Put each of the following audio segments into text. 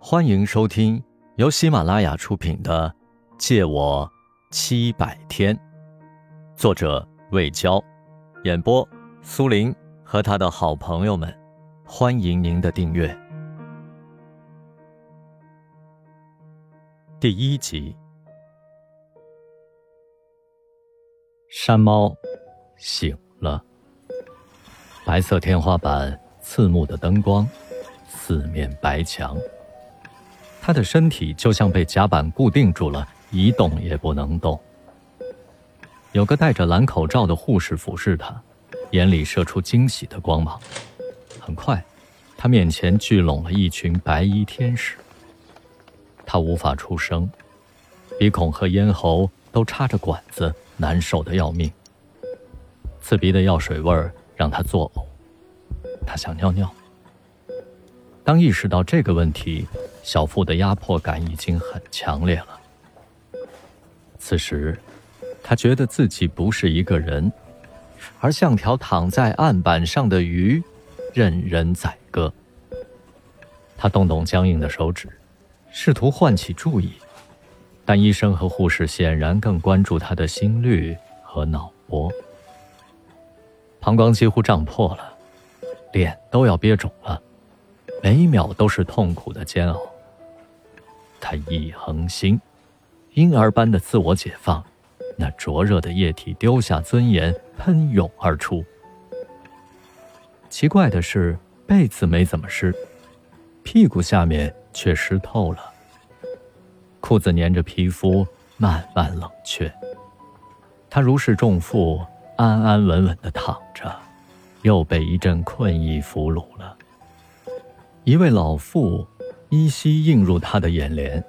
欢迎收听由喜马拉雅出品的《借我七百天》，作者魏娇，演播苏林和他的好朋友们。欢迎您的订阅。第一集，山猫醒了。白色天花板，刺目的灯光，四面白墙。他的身体就像被甲板固定住了，一动也不能动。有个戴着蓝口罩的护士俯视他，眼里射出惊喜的光芒。很快，他面前聚拢了一群白衣天使。他无法出声，鼻孔和咽喉都插着管子，难受的要命。刺鼻的药水味儿让他作呕，他想尿尿。当意识到这个问题，小腹的压迫感已经很强烈了。此时，他觉得自己不是一个人，而像条躺在案板上的鱼，任人宰割。他动动僵硬的手指，试图唤起注意，但医生和护士显然更关注他的心率和脑波。膀胱几乎胀破了，脸都要憋肿了。每一秒都是痛苦的煎熬。他一横心，婴儿般的自我解放，那灼热的液体丢下尊严，喷涌而出。奇怪的是，被子没怎么湿，屁股下面却湿透了。裤子粘着皮肤，慢慢冷却。他如释重负，安安稳稳地躺着，又被一阵困意俘虏了。一位老妇依稀映入他的眼帘，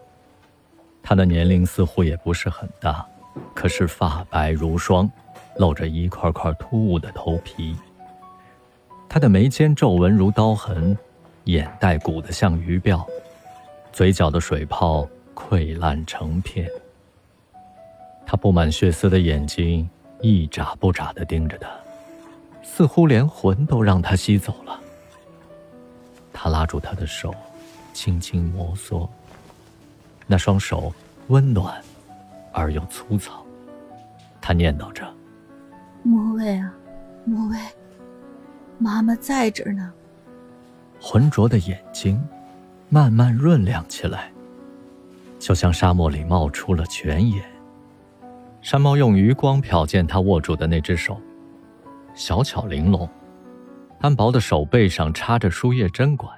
他的年龄似乎也不是很大，可是发白如霜，露着一块块突兀的头皮。他的眉间皱纹如刀痕，眼袋鼓得像鱼鳔，嘴角的水泡溃烂成片。他布满血丝的眼睛一眨不眨地盯着他，似乎连魂都让他吸走了。他拉住她的手，轻轻摩挲。那双手温暖而又粗糙。他念叨着：“莫威啊，莫威，妈妈在这儿呢。”浑浊的眼睛慢慢润亮起来，就像沙漠里冒出了泉眼。山猫用余光瞟见他握住的那只手，小巧玲珑。单薄的手背上插着输液针管，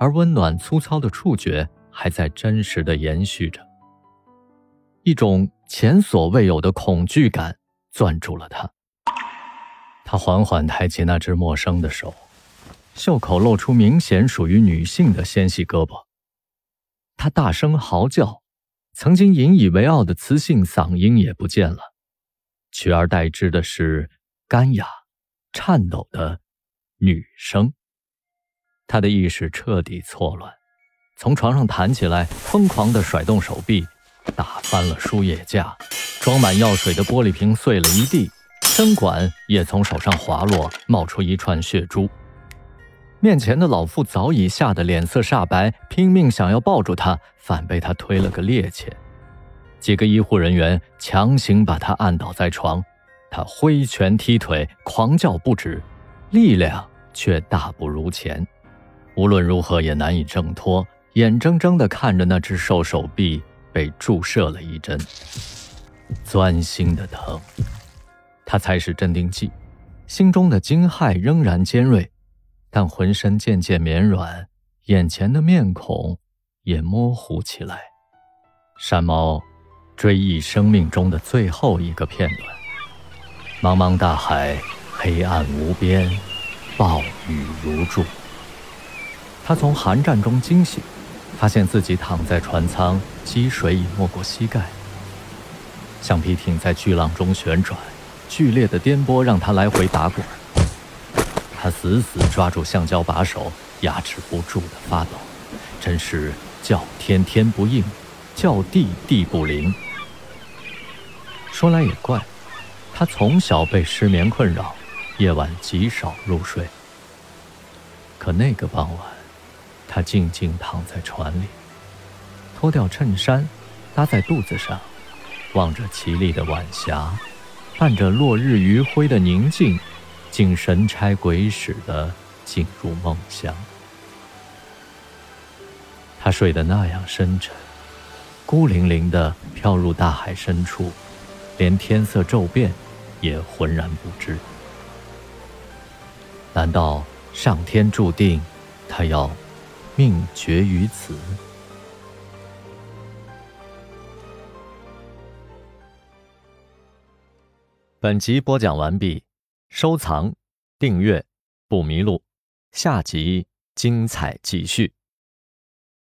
而温暖粗糙的触觉还在真实的延续着。一种前所未有的恐惧感攥住了他。他缓缓抬起那只陌生的手，袖口露出明显属于女性的纤细胳膊。他大声嚎叫，曾经引以为傲的磁性嗓音也不见了，取而代之的是干哑。颤抖的女声，他的意识彻底错乱，从床上弹起来，疯狂地甩动手臂，打翻了输液架，装满药水的玻璃瓶碎了一地，针管也从手上滑落，冒出一串血珠。面前的老妇早已吓得脸色煞白，拼命想要抱住他，反被他推了个趔趄。几个医护人员强行把他按倒在床。他挥拳踢腿，狂叫不止，力量却大不如前，无论如何也难以挣脱，眼睁睁地看着那只瘦手臂被注射了一针，钻心的疼。他才是镇定剂，心中的惊骇仍然尖锐，但浑身渐渐绵软，眼前的面孔也模糊起来。山猫追忆生命中的最后一个片段。茫茫大海，黑暗无边，暴雨如注。他从寒战中惊醒，发现自己躺在船舱，积水已没过膝盖。橡皮艇在巨浪中旋转，剧烈的颠簸让他来回打滚。他死死抓住橡胶把手，牙齿不住的发抖，真是叫天天不应，叫地地不灵。说来也怪。他从小被失眠困扰，夜晚极少入睡。可那个傍晚，他静静躺在船里，脱掉衬衫，搭在肚子上，望着绮丽的晚霞，伴着落日余晖的宁静，竟神差鬼使的进入梦乡。他睡得那样深沉，孤零零的飘入大海深处，连天色骤变也浑然不知。难道上天注定他要命绝于此？本集播讲完毕，收藏、订阅不迷路，下集精彩继续。